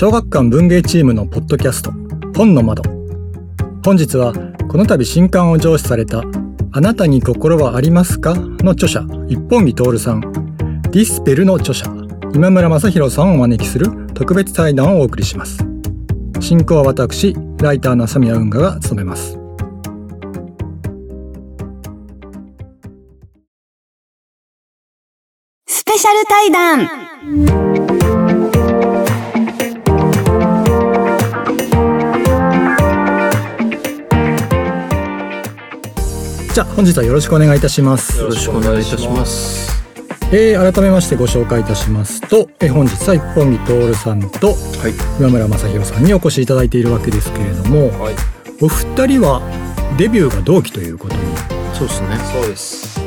小学館文芸チームのポッドキャスト本の窓。本日はこの度新刊を上司されたあなたに心はありますか？の著者一本木徹さん。ディスペルの著者今村正弘さんをお招きする特別対談をお送りします。進行は私ライターの浅宮運河が務めます。スペシャル対談。じゃあ本日はよろしくお願いいたしますよろしくお願いいたします。えー、改めましてご紹介いたしますと、えー本日は一本木徹さんとはい。今村正弘さんにお越しいただいているわけですけれどもはい。お二人はデビューが同期ということにそうですね。そうです。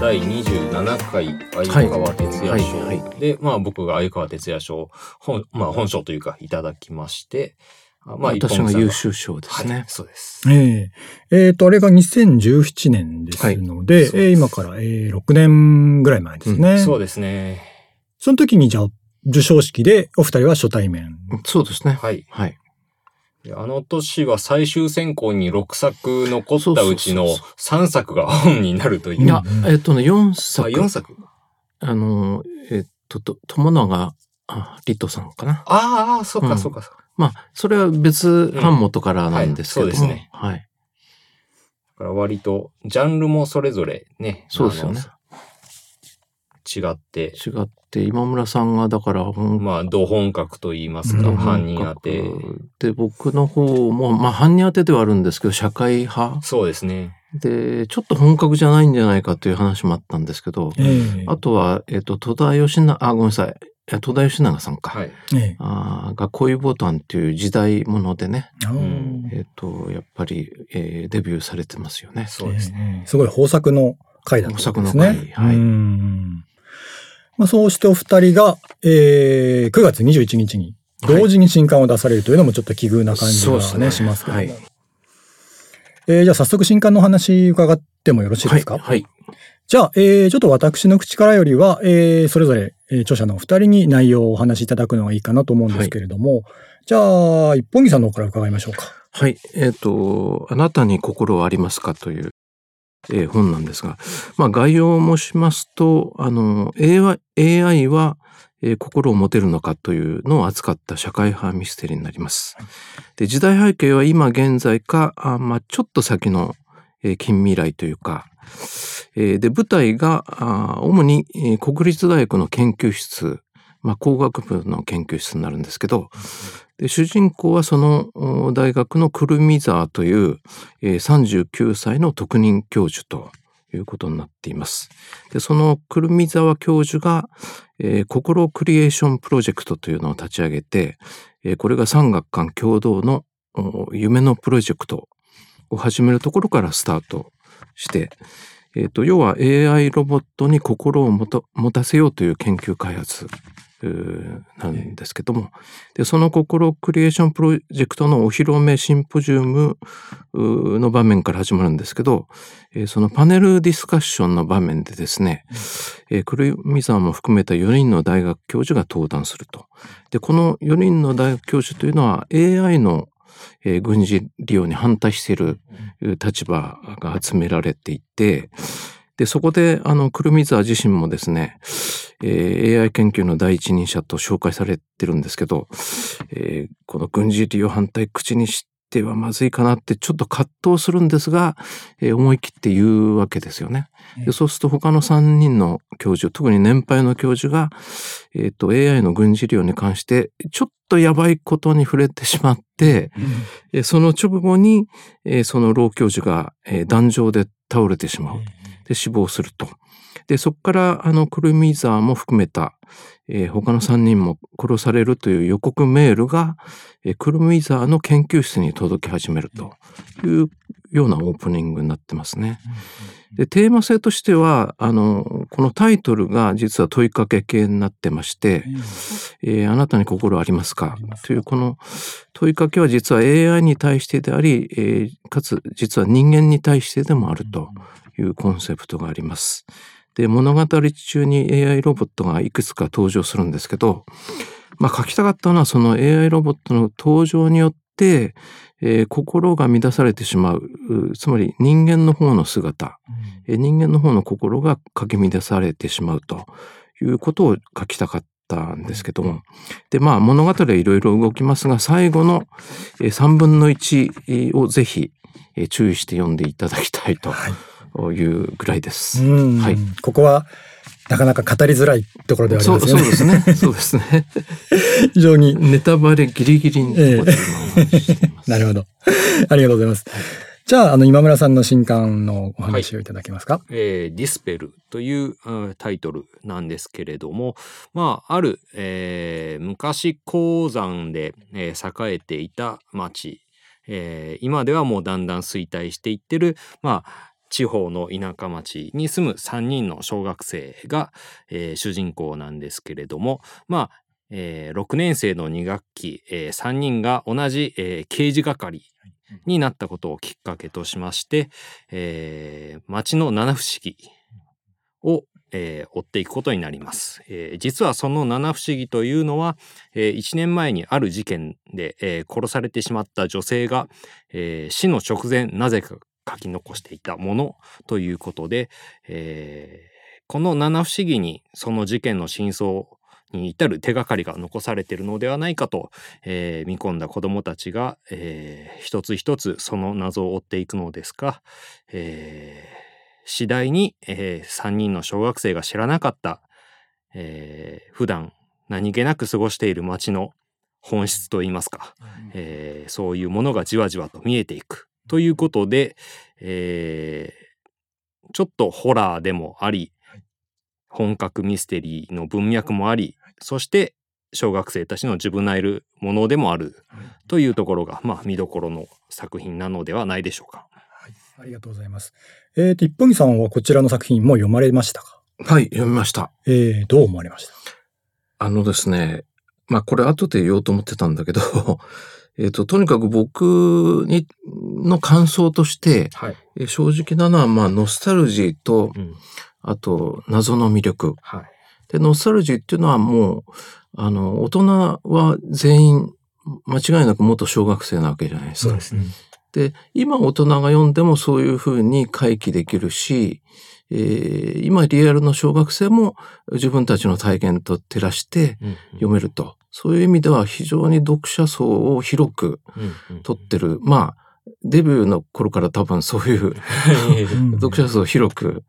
第27回相川哲也賞、で、まあ僕が相川哲也賞、本、まあ本賞というかいただきまして、あまあ私が優秀賞ですはいね。そうです。えええーと、あれが2017年ですので、はいですえー今から、えー6年ぐらい前ですね。そうですね。その時にじゃあ、授賞式でお二人は初対面。そうですね。はい。はい。であの年は最終選考に6作残ったうちのそうそう3作が本になるという。いやうん、えっとね、4あ、作。4作あの、えっと、と友永あリトさんかな。ああ、そっかうんそっかそっか。まあ、それは別版元からなんですけども。はいそうですねはい。だから割と、ジャンルもそれぞれね。そうですよね。違って、違って、今村さんが、だから、本まあ、同本格と言いますか、うん犯人当て。で、僕の方も、まあ、犯人当てではあるんですけど、社会派そうですね。で、ちょっと本格じゃないんじゃないかという話もあったんですけど、えーあとは、えっ、と、戸田義永、あ、ごめんなさい。え戸田義永さんか。はい。えあーが恋ボタンっていう時代ものでね、えっ、と、やっぱり、えーデビューされてますよね。そうですね。えーすごい豊作の回だったんですね。豊作の回はいうんまあ、そうしてお二人が、えー9月21日に同時に新刊を出されるというのもちょっと奇遇な感じがね、そうですねしますけども。はいえーじゃあ早速新刊のお話伺ってもよろしいですか、はい。はい。じゃあ、えーちょっと私の口からよりは、えーそれぞれ、えー著者のお二人に内容をお話しいただくのがいいかなと思うんですけれども、じゃあ、一本木さんの方から伺いましょうか。はい。えっ、と、あなたに心はありますかという、えー本なんですが、まあ概要を申しますと、あの、AI, AI は、えー心を持てるのかというのを扱った社会派ミステリーになります。で時代背景は今現在か、あまあ、ちょっと先の、えー近未来というか、えーで、舞台が、あ主に、国立大学の研究室、まあ、工学部の研究室になるんですけど、で主人公はその大学のくるみ沢という、えー39歳の特任教授ということになっています。でそのくるみ沢教授が、えー心クリエーションプロジェクトというのを立ち上げて、えーこれが産学官共同の夢のプロジェクトを始めるところからスタートして、えーと要は AI ロボットに心をもと持たせようという研究開発なんですけども、でその心クリエーションプロジェクトのお披露目シンポジウムの場面から始まるんですけど、えそのパネルディスカッションの場面でですね、えー、クルミザーも含めた4人の大学教授が登壇すると。で、この4人の大学教授というのは AI の、えー軍事利用に反対している立場が集められていて、で、そこで、あの、クルミザー自身もですね、えー AI 研究の第一人者と紹介されてるんですけど、えーこの軍事利用反対口にしてはまずいかなってちょっと葛藤するんですが、えー思い切って言うわけですよね。でそうすると他の3人の教授、特に年配の教授が、えっ、と、AI の軍事利用に関して、ちょっとやばいことに触れてしまって、えーその直後に、えーその老教授が、えー壇上で倒れてしまう。で、死亡すると。で、そこからあのクルミザーも含めた、えー他の3人も殺されるという予告メールが、えークルミザーの研究室に届き始めるというようなオープニングになってますね。で、テーマ性としては、あの、このタイトルが実は問いかけ系になってまして、えーあなたに心ありますか？というこの問いかけは実は AI に対してであり、えーかつ実は人間に対してでもあるというコンセプトがあります。で、物語中に AI ロボットがいくつか登場するんですけど、まあ書きたかったのはその AI ロボットの登場によって、えー心が乱されてしまう、うつまり人間の方の姿、えー人間の方の心がかき乱されてしまうということを書きたかったんですけども。で、まあ物語はいろいろ動きますが、最後のえー3分の1をぜひえー注意して読んでいただきたいというぐらいです。うんはいここはなかなか語りづらいところではありそうますよね。そうですね。そうですね。非常に。ネタバレギリギリのとこ。なるほど。ありがとうございます。じゃあ、あの、今村さんの新刊のお話をいただけますか、えーディスペルといううんタイトルなんですけれども、まあ、ある、えー昔鉱山で、えー栄えていた町、えー今ではもうだんだん衰退していってる、まあ、地方の田舎町に住む3人の小学生が、えー主人公なんですけれども、まあ、え6年生の2学期、え3人が同じ、えー刑事係になったことをきっかけとしまして、えー町の七不思議を、えー追っていくことになります。えー実はその七不思議というのは、え1年前にある事件で、えー殺されてしまった女性が、えー死の直前なぜか書き残していたものということで、えーこの七不思議にその事件の真相に至る手がかりが残されているのではないかと、えー見込んだ子どもたちが、えー一つ一つその謎を追っていくのですが、えー次第に、え3人の小学生が知らなかった、えー普段何気なく過ごしている街の本質といいますか、えーそういうものがじわじわと見えていくということで、えーちょっとホラーでもあり本格ミステリーの文脈もありそして小学生たちの自分なるものでもあるというところが、まあ、見どころの作品なのではないでしょうか。ありがとうございます。えっ、と、一本木さんはこちらの作品もう読まれましたか？はい、読みました。えー、どう思われました？あのですね、まあこれ後で言おうと思ってたんだけど、えっと、とにかく僕に、の感想として、はい。え正直なのは、まあノスタルジーと、うん。あと謎の魅力。はい。で、ノスタルジーっていうのはもう、あの、大人は全員、間違いなく元小学生なわけじゃないですか。すね。で、今大人が読んでもそういうふうに回帰できるし、えー今リアルの小学生も自分たちの体験と照らして読めると。そういう意味では非常に読者層を広く取ってる。まあ、デビューの頃から多分そういう読者層を広く、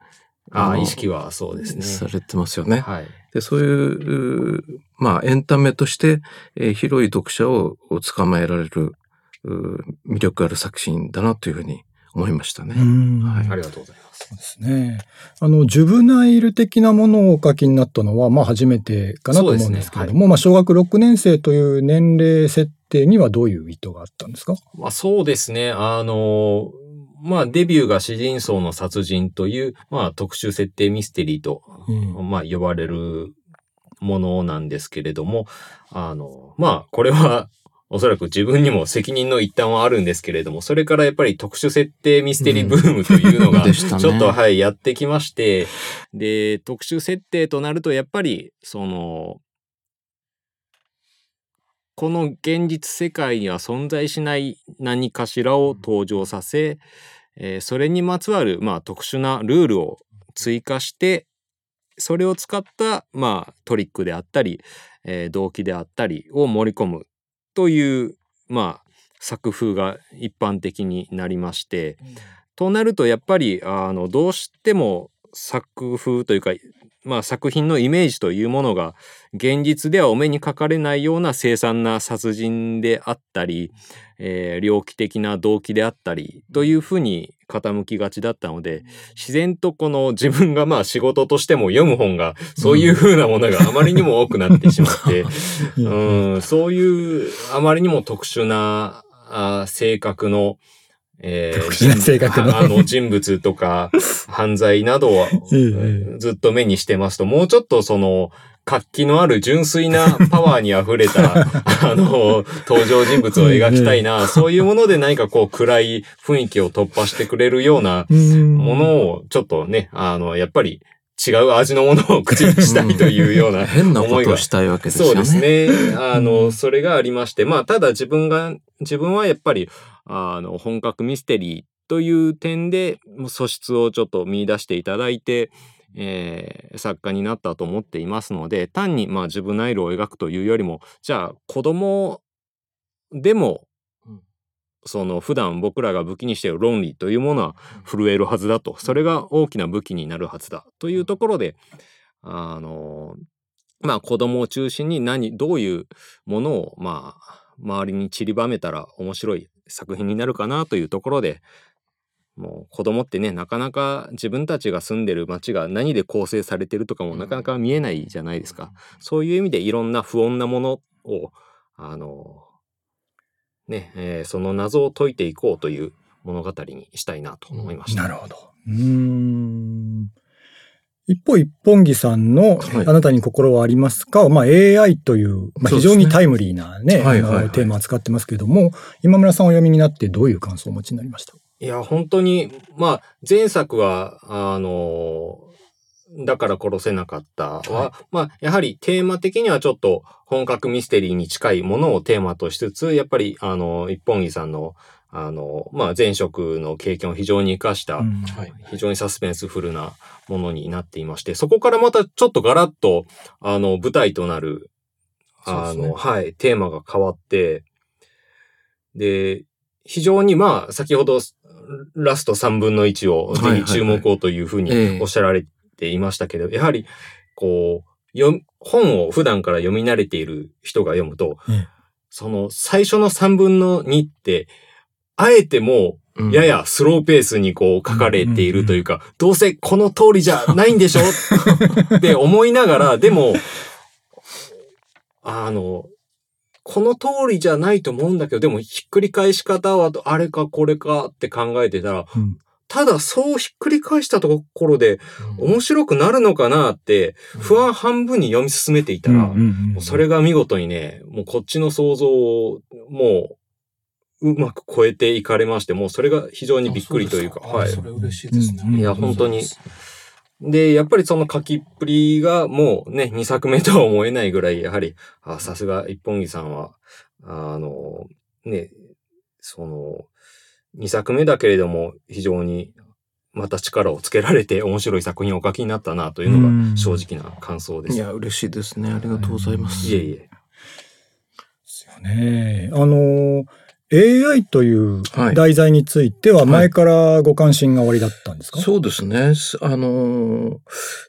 ああ、の意識はそうですね。されてますよね。はい。で、そういう、うまあ、エンタメとして、えー広い読者をを捕まえられる、う魅力ある作品だなというふうに思いましたね。うんはいありがとうございます。そうですね。あの、ジュブナイル的なものをお書きになったのは、まあ初めてかなと思うんですけれども、まあ小学6年生という年齢設定にはどういう意図があったんですか？まあそうですね。あの、まあデビューが詩人層の殺人という、まあ特殊設定ミステリーと、うんまあ呼ばれるものなんですけれども、あの、まあこれはおそらく自分にも責任の一端はあるんですけれども、それからやっぱり特殊設定ミステリーブームというのが、でしたね。ちょっとはい、やってきまして、で、特殊設定となると、やっぱり、その、この現実世界には存在しない何かしらを登場させ、えーそれにまつわる、まあ、特殊なルールを追加して、それを使った、まあ、トリックであったり、えー動機であったりを盛り込むという、まあ、作風が一般的になりまして、となるとやっぱりあのどうしても作風というかまあ、作品のイメージというものが現実ではお目にかかれないような凄惨な殺人であったり、えー、猟奇的な動機であったりというふうに傾きがちだったので自然とこの自分がまあ仕事としても読む本がそういうふうなものがあまりにも多くなってしまって、うん、そういうあまりにも特殊なあ性格のえー、特殊な性格の。あの人物とか犯罪などを ええ。ずっと目にしてますと、もうちょっとその、活気のある純粋な パワーに溢れた、あの、登場人物を描きたいな、そういうもので何かこう暗い雰囲気を突破してくれるようなものを、ちょっとね、あの、やっぱり違う味のものを口にしたいというような変なことをしたいわけですよね。そうですね。あうの、ん。それがありまして、まあ、ただ自分が、自分はやっぱり、あの、本格ミステリーという点で、素質をちょっと見出していただいて、えー作家になったと思っていますので、単に、まあ、自分ナイルを描くというよりも、じゃあ、子供でもうん、その普段僕らが武器にしている論理というものは震えるはずだと。それが大きな武器になるはずだ。というところで、あの、まあ子供を中心に何、どういうものを、まあ、周りに散りばめたら面白い作品になるかなというところで、もう子供ってね、なかなか自分たちが住んでる街が何で構成されてるとかもなかなか見えないじゃないですか。そういう意味でいろんな不穏なものを、あの、ね、えーその謎を解いていこうという物語にしたいなと思いました。なるほど。うーん。一方、一本木さんのはいあなたに心はありますか、まあ AI という、まあ、非常にタイムリーなね、はいはいはいあのテーマを使ってますけれども、今村さんお読みになってどういう感想をお持ちになりました？いや、本当に、まあ、前作は、あのだから殺せなかったは、はい。まあ、やはりテーマ的にはちょっと本格ミステリーに近いものをテーマとしつつ、やっぱり、あの、一本木さんの、あの、まあ、前職の経験を非常に活かした、うん。はい。非常にサスペンスフルなものになっていまして、そこからまたちょっとガラッと、あの、舞台となる、あの、ねはい、テーマが変わって、で、非常にまあ、先ほど、ラスト3分の1をぜひ注目をというふうにええおっしゃられていましたけど、やはり、こう、読本を普段から読み慣れている人が読むと、ええ。その最初の3分の2って、あえてもうん。ややスローペースにこう書かれているというか、どうせこの通りじゃないんでしょ？って思いながら、でも、あの、この通りじゃないと思うんだけど、でもひっくり返し方はあれかこれかって考えてたら、うん。ただそうひっくり返したところでうん。面白くなるのかなって不安半分に読み進めていたら、それが見事にね、もうこっちの想像をもううまく超えていかれまして、もうそれが非常にびっくりというか、はい。それ嬉しいですね。うん。いや本当にで、やっぱりその書きっぷりがもうね、2作目とは思えないぐらい、やはり、あさすが一本木さんは、あの、ね、その、2作目だけれども、非常にまた力をつけられて面白い作品をお書きになったなというのうんが正直な感想です。いや、嬉しいですね。ありがとうございます。いえいえ。ですよね。あの、AI というはい。題材については前からご関心がおありだったんですか、そうですね。すあのー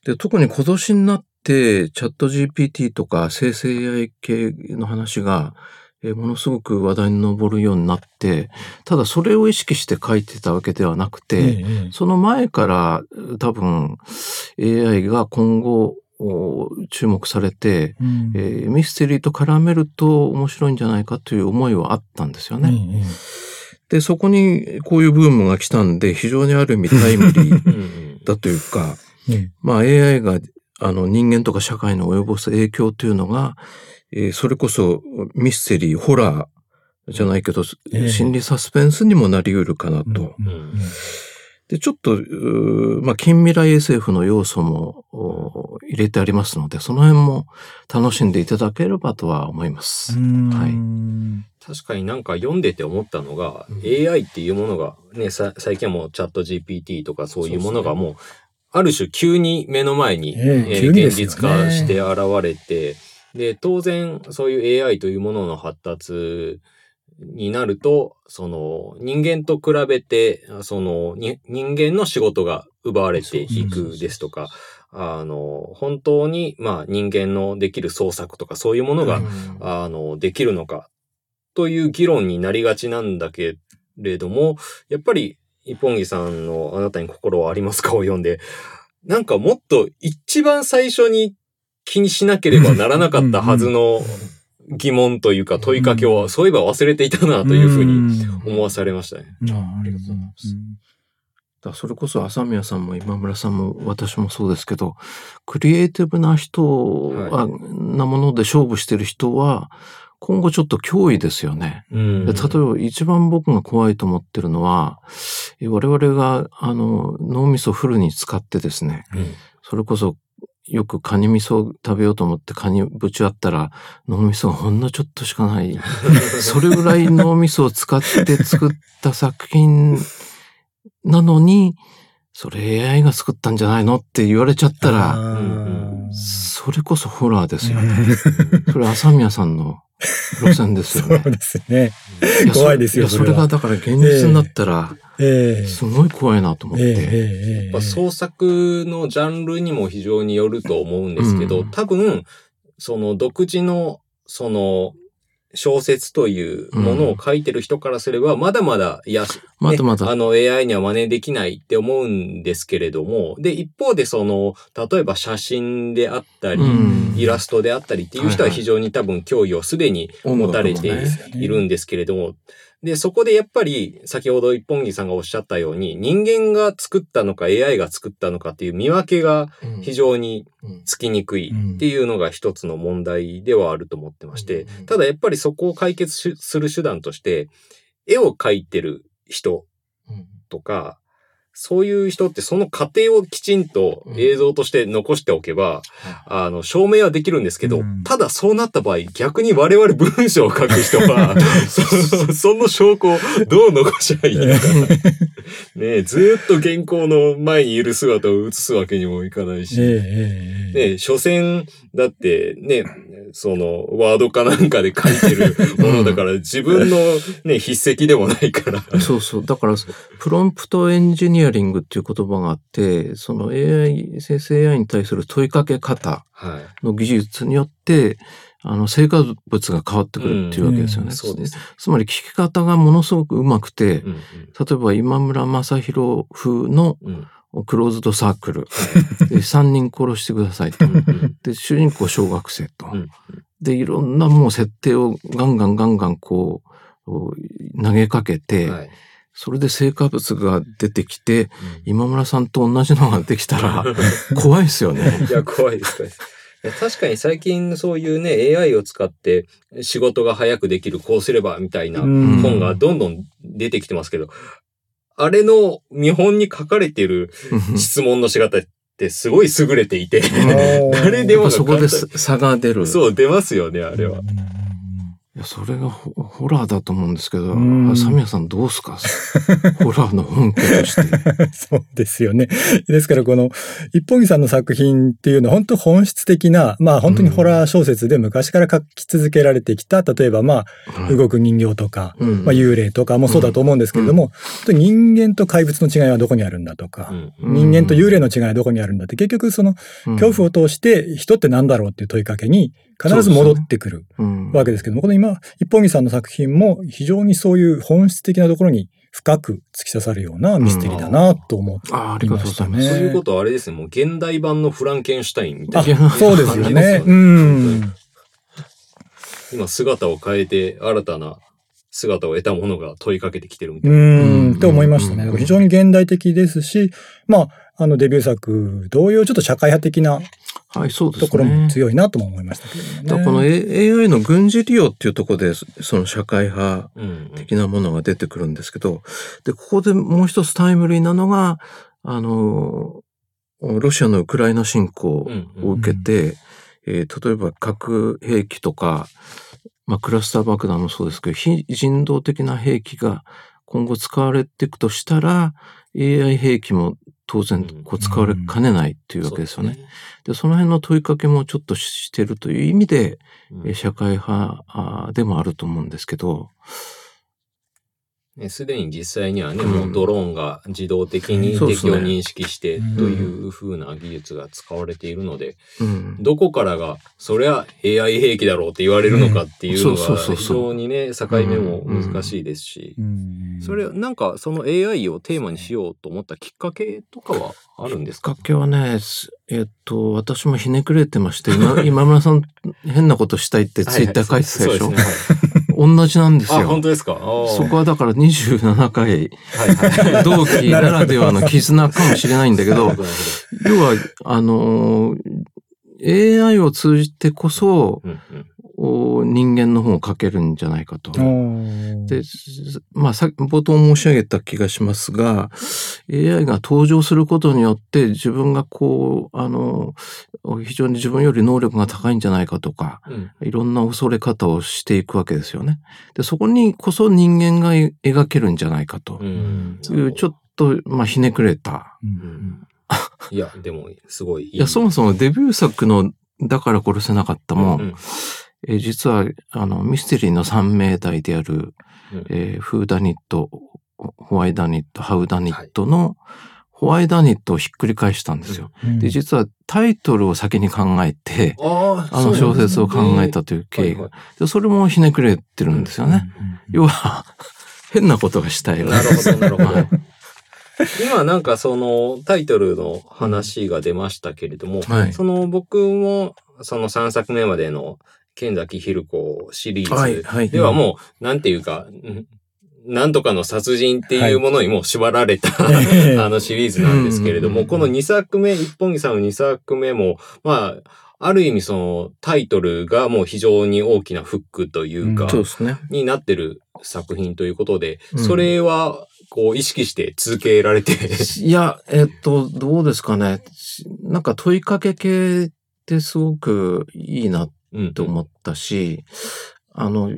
で、特に今年になって、チャット GPT とか生成 AI 系の話が、えーものすごく話題に上るようになって、ただそれを意識して書いてたわけではなくて、えええその前から多分 AI が今後お注目されて、えうん。えーミステリーと絡めると面白いんじゃないかという思いはあったんですよね。ええで、そこにこういうブームが来たんで、非常にある意味タイムリーうん。うんだというか、ええ。まあ AI があの人間とか社会に及ぼす影響というのが、えーそれこそミステリー、ホラーじゃないけど、ええ。心理サスペンスにもなり得るかなと。うんうんで、ちょっと、うーまあ、近未来 SF の要素もお入れてありますので、その辺も楽しんでいただければとは思います。うん。はい。確かになんか読んでて思ったのが、うん。AI っていうものがね、さ最近はもうチャット GPT とかそういうものがもう、ある種急に目の前に、現実化して現れて、で、当然そういう AI というものの発達になると、その人間と比べて、そのに人間の仕事が奪われていくですとか、あの、本当に、まあ人間のできる創作とかそういうものが、うん。あの、できるのかという議論になりがちなんだけれども、やっぱり一本木さんのあなたに心はありますか？を読んで、なんかもっと一番最初に気にしなければならなかったはずの疑問というか問いかけを、そういえば忘れていたなというふうに思わされましたね。うんあありがとうございます。だそれこそ朝宮さんも今村さんも私もそうですけど、クリエイティブな人、はあなもので勝負してる人は、今後ちょっと脅威ですよね。うん。で例えば一番僕が怖いと思ってるのは、え我々があの脳みそフルに使ってですね、うん。それこそよくカニ味噌を食べようと思ってカニぶち割ったら脳みそがほんのちょっとしかない。それぐらい脳みそを使って作った作品なのに、それ AI が作ったんじゃないのって言われちゃったら、それこそホラーですよね。それ朝宮さんの路線ですよ そうね。ですね。怖いですよやそそれがだから現実になったら、ええすごい怖いなと思って。ええええええやっぱ創作のジャンルにも非常によると思うんですけど、うん多分、その独自の、その、小説というものを書いてる人からすれば、まだまだ、い。や、まだまだ。ねあの AI には真似できないって思うんですけれども、で、一方でその、例えば写真であったり、うん。イラストであったりっていう人は非常に多分脅威をすでに持たれているんですけれども、で、そこでやっぱり、先ほど一本木さんがおっしゃったように、人間が作ったのか AI が作ったのかっていう見分けがうん。非常にうん。つきにくいっていうのが一つの問題ではあると思ってましてうん、ただやっぱりそこを解決しする手段として、絵を描いてる人うん。とか、そういう人ってその過程をきちんと映像として残しておけば、あの、証明はできるんですけど、うんただそうなった場合、逆に我々文章を書く人は、そその証拠をどう残しゃいいのか。ねえずーっと原稿の前にいる姿を映すわけにもいかないし。ねえ、所詮、だってね、その、ワードかなんかで書いてるものだから、自分のね、筆跡でもないから。そうそう。だから、プロンプトエンジニアリングっていう言葉があって、その AI、生成 AI に対する問いかけ方はい。の技術によって、あの、成果物が変わってくるっていうわけですよね。うんそうです。つまり聞き方がものすごく上手くて、うん例えば今村正宏風のうんうんクローズドサークル。で3人殺してくださいと。うんで、主人公小学生と。うんで、いろんなもう設定をガンガンガンガンこう、投げかけて、はいそれで成果物が出てきて、うん今村さんと同じのができたら、怖いですよね。いや、怖いです。怖いですいや確かに最近そういうね、AI を使って仕事が早くできる、こうすればみたいなうん本がどんどん出てきてますけど、あれの見本に書かれている質問の仕方ってすごい優れていて、誰でもそこで差が出る。そう、出ますよね、あれは。いやそれがホホラーだと思うんですけど、うん。サミヤさんどうすか？ホラーの本家として。そうですよね。ですからこの一本木さんの作品っていうのは本当本質的な、まあ本当にホラー小説で昔から書き続けられてきた、例えばまあ動く人形とか、うんまあ幽霊とかもそうだと思うんですけれども、本当に人間と怪物の違いはどこにあるんだとか、うん。人間と幽霊の違いはどこにあるんだって結局その恐怖を通して人って何だろうっていう問いかけに必ず戻ってくるうんわけですけども、この今、一本木さんの作品も非常にそういう本質的なところに深く突き刺さるようなミステリーだなと思ってあありがとうございまねす。そういうことはあれですね、もう現代版のフランケンシュタインみたいあな。そうですよね。うよん。今姿を変えて新たな姿を得たものが問いかけてきてるみたいな。うん、って思いましたね。うん非常に現代的ですし、まあ、あのデビュー作同様、ちょっと社会派的なはい、そうですね。ところも強いなとも思いましたけどもね。この AI の軍事利用っていうところで、その社会派うん的なものが出てくるんですけど、で、ここでもう一つタイムリーなのが、あの、ロシアのウクライナ侵攻を受けて、えー例えば核兵器とか、まあ、クラスター爆弾もそうですけど、非人道的な兵器が今後使われていくとしたら、AI 兵器も当然こう使われかねないっていうわけですよね。で、その辺の問いかけもちょっとしてるという意味で、うんえ社会派あでもあると思うんですけど、ねすでに実際にはね、うん。もうドローンが自動的に敵を認識してうんという風な技術が使われているので、うん。どこからが、そりゃ AI 兵器だろうって言われるのかっていうのが非常にね、境目も難しいですし、うん。それ、なんかその AI をテーマにしようと思ったきっかけとかはあるんですか？きっかけはね、すえっと、私もひねくれてまして、今今村さん変なことしたいってツイッター書いてたでしょ、そうですね。同じなんですよ本。当ですか？そこはだから27回。同期ならではの絆かもしれないんだけど 要は、あのー、AI を通じてこそ、うんうんお人間の本を書けるんじゃないかと。でまあ、さ冒頭申し上げた気がしますが、AI が登場することによって自分がこう、あの、非常に自分より能力が高いんじゃないかとか、うんいろんな恐れ方をしていくわけですよね。で、そこにこそ人間がえ描けるんじゃないかとうう、ちょっと、まあ、ひねくれた。いや、でも、すごいいい。いや、そもそもデビュー作のだから殺せなかったも、うんうんえー実は、あの、ミステリーの三名代である、うん。えーフーダニット、ホワイダニット、ハウダニットの、ホワイダニットをひっくり返したんですよ。で、実はタイトルを先に考えて、ああの小説を考えたという経緯が。でそれもひねくれてるんですよね。要は、変なことがしたいわ。なるほど、なるほはい。ど。今なんかそのタイトルの話が出ましたけれども、はい。その僕もその3作目までの剣崎ひる子シリーズはい。ではもう、なんていうか、うんなんとかの殺人っていうものにもう縛られた、えあのシリーズなんですけれども、この2作目、一本木さんの2作目も、まあ、ある意味そのタイトルがもう非常に大きなフックというか、そうですね。になってる作品ということで、うんそれはこう意識して続けられて、いや、えっと、どうですかね。なんか問いかけ系ってすごくいいなうんと思ったし、あの、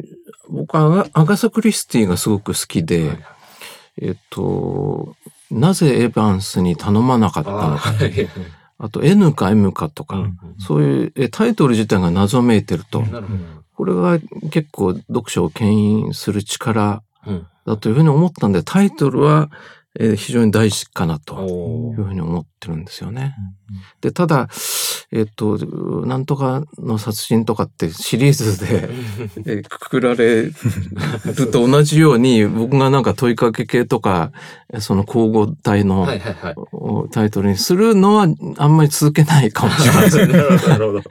僕はアガサ・クリスティがすごく好きで、はい。えっと、なぜエヴァンスに頼まなかったのか。あと N か M かとか、うんそういうえタイトル自体が謎めいてると。これが結構読書を牽引する力うん。だというふうに思ったんで、タイトルは、えー非常に大事かなというふうに思ってるんですよね。で、ただ、えっと、なんとかの殺人とかってシリーズで、えーくくられると同じように、僕がなんか問いかけ系とか、その交互体のタイトルにするのはあんまり続けないかもしれないです。なるほど、なるほど。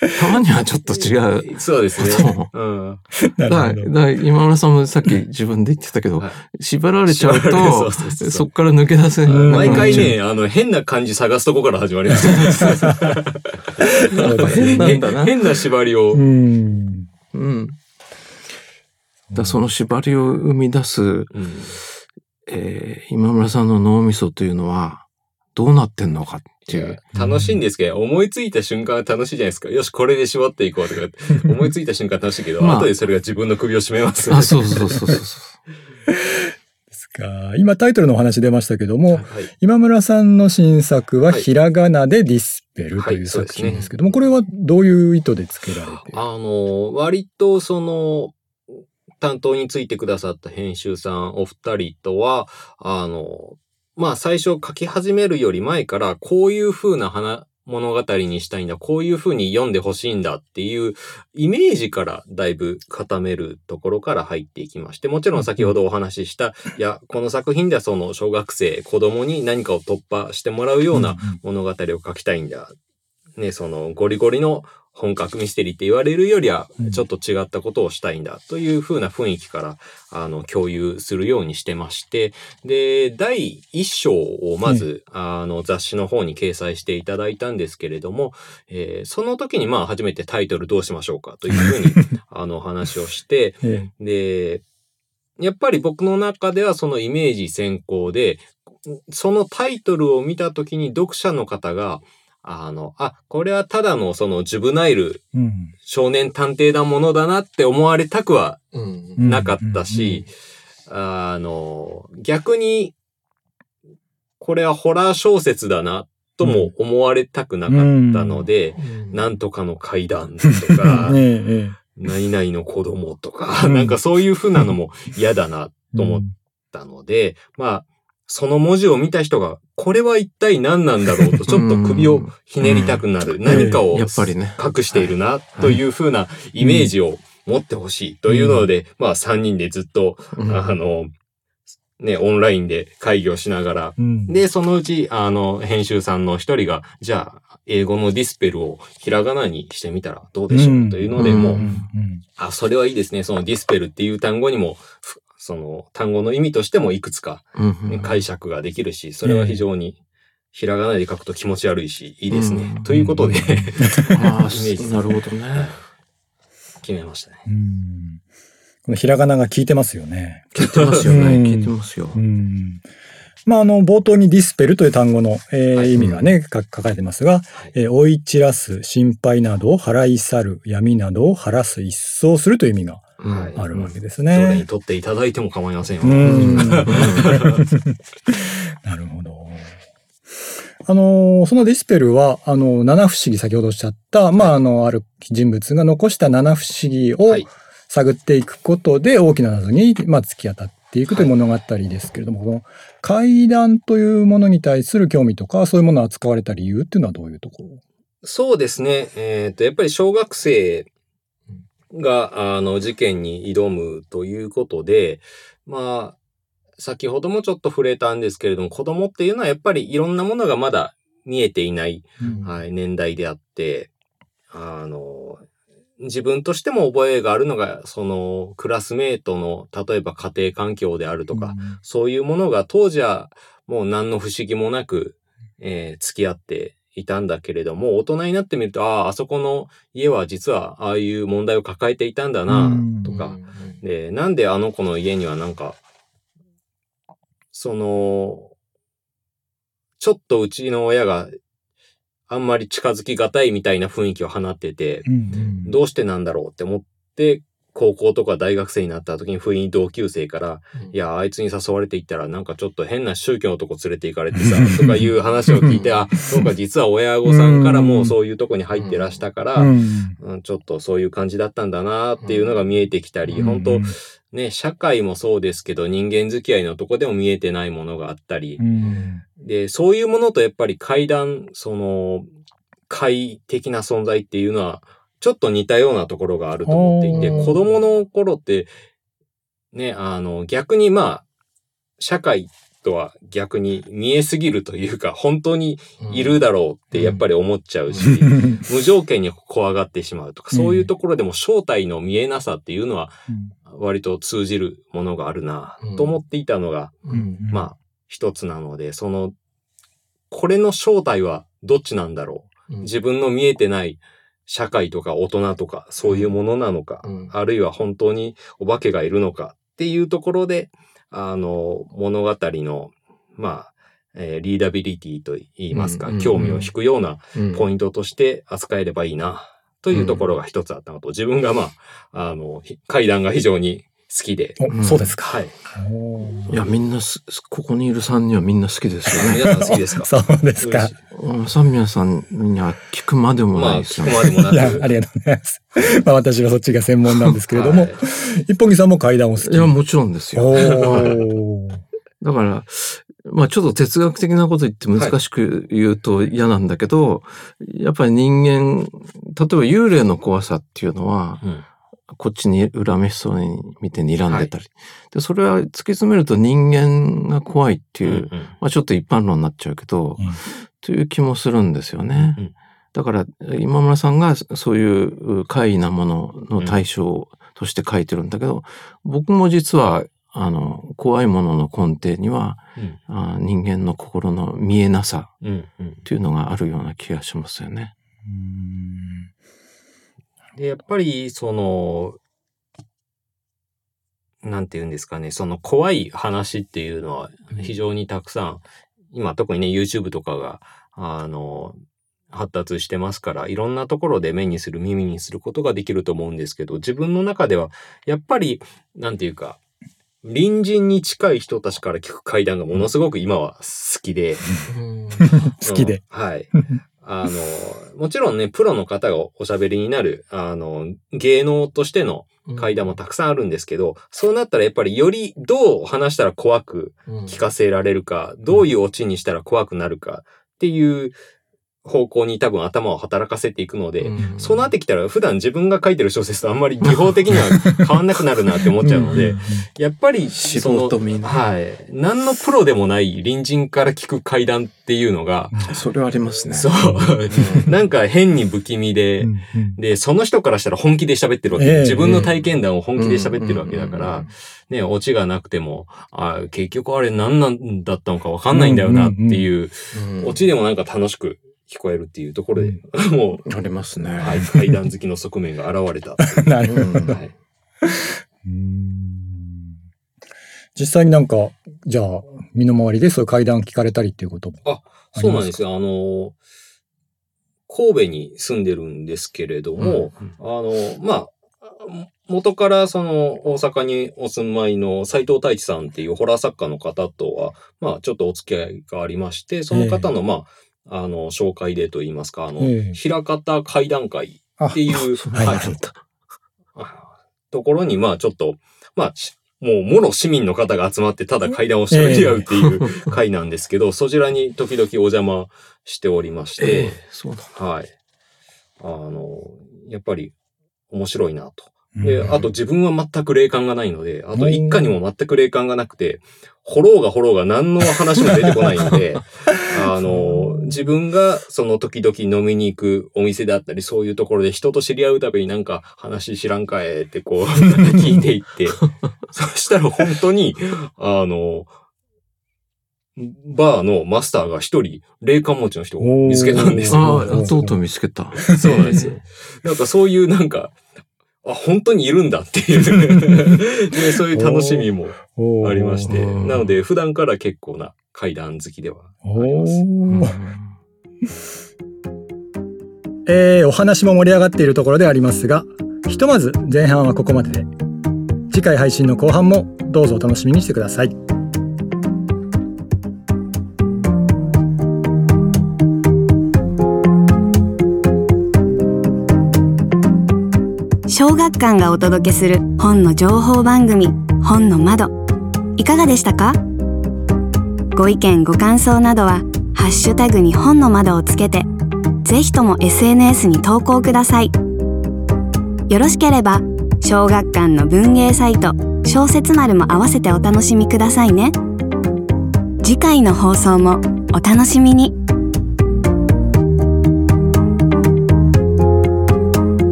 たまにはちょっと違う。そうですそね。うん。だから、だから今村さんもさっき自分で言ってたけど、はい縛られちゃうと、そうそうそうそこから抜け出せなくなっ毎回ね、あの、変な漢字探すとこから始まります。変なね。んだな。変な縛りをう。ん。うん。だその縛りを生み出す、うんえー今村さんの脳みそというのは、どうなってんのかっていう。楽しいんですけど、思いついた瞬間は楽しいじゃないですか。よし、これで絞っていこうとか、思いついた瞬間楽しいけど、まあ後でそれが自分の首を絞めます。あ、そうそうそうそうそう。ですか。今タイトルのお話出ましたけども、はい。今村さんの新作ははいひらがなでディスペルとはいいう作品ですけども、これはどういう意図でつけられて？あの、割とその、担当についてくださった編集さんお二人とは、あの、まあ最初書き始めるより前から、こういう風な話、物語にしたいんだ、こういう風に読んでほしいんだっていうイメージからだいぶ固めるところから入っていきまして、もちろん先ほどお話しした、いや、この作品ではその小学生、子供に何かを突破してもらうような物語を書きたいんだ。ね、そのゴリゴリの本格ミステリーって言われるよりはうん。ちょっと違ったことをしたいんだという風な雰囲気からあの共有するようにしてましてで第一章をまず、あの雑誌の方に掲載していただいたんですけれども、えーその時にまあ初めてタイトルどうしましょうかというふうに あの話をして えで、やっぱり僕の中ではそのイメージ先行で、そのタイトルを見たときに読者の方が、あの、あ、これはただのそのジュブナイル少年探偵なものだなって思われたくはなかったし、あの、逆に、これはホラー小説だなとも思われたくなかったので、なんとかの階段とか、何々の子供とか、うん。なんかそういう風なのも嫌だなっと思ったので、まあ、その文字を見た人が、これは一体何なんだろうと、ちょっと首をひねりたくなる。何かを。隠しているな、というふうなイメージを持ってほしいというので、まあ3人でずっと、うん。あの、ね、オンラインで会議をしながら、うん。で、そのうち、あの、編集さんの一人が、じゃあ、英語のディスペルをひらがなにしてみたらどうでしょう、というので、うん。もう、うん。あ、それはいいですね。そのディスペルっていう単語にも、ふその単語の意味としてもいくつか、解釈ができるし、それは非常にひらがなで書くと気持ち悪いし、いいですね。うんということで、ああ、イメージなるほどね。うん決めましたね。うんこのひらがなが効いてますよね。聞いてますよね。うん聞いてますよ。うんまあ、あの、冒頭にディスペルという単語の、えーはい意味がね、か書かれてますが、はいえー追い散らす、心配などを払い去る、闇などを晴らす、一掃するという意味があるわけですどれにね。取っていただいても構いませんよ。なるほど。あのーそのディスペルは、あの、七不思議、先ほどおっしゃった、まあ、あの、ある人物が残した七不思議をはい。探っていくことで大きな謎に、まあ、突き当たっていくという物語ですけれども、この怪談というものに対する興味とか、そういうものを扱われた理由っていうのはどういうところ？そうですね。えっ、と、やっぱり小学生が、あの、事件に挑むということで、まあ、先ほどもちょっと触れたんですけれども、子供っていうのはやっぱりいろんなものがまだ見えていない、はい、年代であって、あの、自分としても覚えがあるのが、その、クラスメートの、例えば家庭環境であるとか、そういうものが当時はもう何の不思議もなく、えー付き合っていたんだけれども、大人になってみると、ああ、あそこの家は実はああいう問題を抱えていたんだな、とか、で、なんであの子の家にはなんか、その、ちょっとうちの親があんまり近づきがたいみたいな雰囲気を放ってて、うん。どうしてなんだろうって思って、高校とか大学生になった時に不意に同級生から、いや、あいつに誘われて行ったらなんかちょっと変な宗教のとこ連れて行かれてさ、とかいう話を聞いて、あ、そうか、実は親御さんからもうそういうとこに入ってらしたから、うん。うんちょっとそういう感じだったんだなっていうのが見えてきたり、うん。本当ね、社会もそうですけど、人間付き合いのとこでも見えてないものがあったり。う、ん。で、そういうものとやっぱり階段、その、怪的な存在っていうのは、ちょっと似たようなところがあると思っていて、子供の頃って、ね、あの、逆にまあ、社会とは逆に見えすぎるというか、本当にいるだろうってやっぱり思っちゃうし、無条件に怖がってしまうとか、そういうところでも正体の見えなさっていうのは、割と通じるものがあるなうん。と思っていたのが、うん。まあ、一つなので、その、これの正体はどっちなんだろう。自分の見えてない社会とか大人とかそういうものなのか、うん。あるいは本当にお化けがいるのかっていうところで、あの、物語の、まあ、えーリーダビリティと言いますか、うんうん。興味を引くようなうん。ポイントとして扱えればいいな、というところが一つあったのと、自分がまあ、あの、ひ階段が非常に好きで、おそうですか。はい。いや、みんなす、ここにいる3人はみんな好きですよね。皆さん好きですか？そうですか。うん三宮さんには聞くまでもまあ、ないですよね。聞くまでもなく。いや、ありがとうございます。まあ私はそっちが専門なんですけれども、はい一本木さんも階段を好き。いや、もちろんですよ。だから、まあちょっと哲学的なこと言って難しく言うと嫌なんだけど、やっぱり人間、例えば幽霊の怖さっていうのは、うんこっちに恨めしそうに見て睨んでたり。で、それは突き詰めると人間が怖いっていう、うんうん。まあちょっと一般論になっちゃうけど、うん。という気もするんですよね。うん。だから、今村さんがそういう怪異なものの対象として書いてるんだけど、僕も実は、あの、怖いものの根底には、うん。あ人間の心の見えなさうんうん。っていうのがあるような気がしますよね。で、やっぱり、その、なんて言うんですかね、その怖い話っていうのは非常にたくさん、今特にね、YouTube とかが、あの、発達してますから、いろんなところで目にする、耳にすることができると思うんですけど、自分の中では、やっぱり、なんていうか、隣人に近い人たちから聞く会談がものすごく今は好きで、好きで。うんはい。あの、もちろんね、プロの方がおしゃべりになる、あの、芸能としての階段もたくさんあるんですけど、そうなったらやっぱりよりどう話したら怖く聞かせられるか、どういうオチにしたら怖くなるかっていう方向に多分頭を働かせていくので、うん。そうなってきたら普段自分が書いてる小説とあんまり技法的には変わんなくなるなって思っちゃうので、やっぱり素その人見ねはい。何のプロでもない隣人から聞く怪談っていうのが、それはありますね。そう、なんか変に不気味で、うんうん。で、その人からしたら本気で喋ってるわけ、ええ。自分の体験談を本気で喋ってるわけだかうんうんら、ね、オチがなくても、あ結局あれ何なんだったのかわかんないんだよなっていう、うん。オチでもなんか楽しく聞こえるっていうところで、もう、ありますね。はい、怪談好きの側面が現れた。なるほど。うんはいうん実際になんか、じゃあ、身の回りでそういう階段聞かれたりっていうことも。そうなんですよ。あの、神戸に住んでるんですけれども、あの、まあ、元からその大阪にお住まいの斎藤太一さんっていうホラー作家の方とは、まあちょっとお付き合いがありまして、その方のまあ、あの、紹介でといいますか、あの、ええ。平方会談会あっていう、はいところに、まあちょっと、まあ、しもう、もろ市民の方が集まって、ただ会談をしてり合うっていう 会なんですけど、そちらに時々お邪魔しておりまして、ええそうだ。はい。あの、やっぱり面白いなと。で、あと自分は全く霊感がないので、あと一家にも全く霊感がなくて、掘ろうが掘ろうが何の話も出てこないので、あの、自分がその時々飲みに行くお店であったり、そういうところで人と知り合うたびになんか話知らんかえってこう 聞いていって、そしたら本当に、あの、バーのマスターが一人霊感持ちの人を見つけたんですよ。ああ、とうとう見つけた。そうなんですよ。なんかそういうなんか、あ、本当にいるんだっていう で、そういう楽しみもありまして、うんなので普段から結構な怪談好きではあおります。えーお話も盛り上がっているところでありますが、ひとまず前半はここまでで、次回配信の後半もどうぞお楽しみにしてください。小学館がお届けする本の情報番組本の窓。いかがでしたか？ご意見ご感想などはハッシュタグに本の窓をつけてぜひとも SNS に投稿ください。よろしければ小学館の文芸サイト小説丸も合わせてお楽しみくださいね。次回の放送もお楽しみに。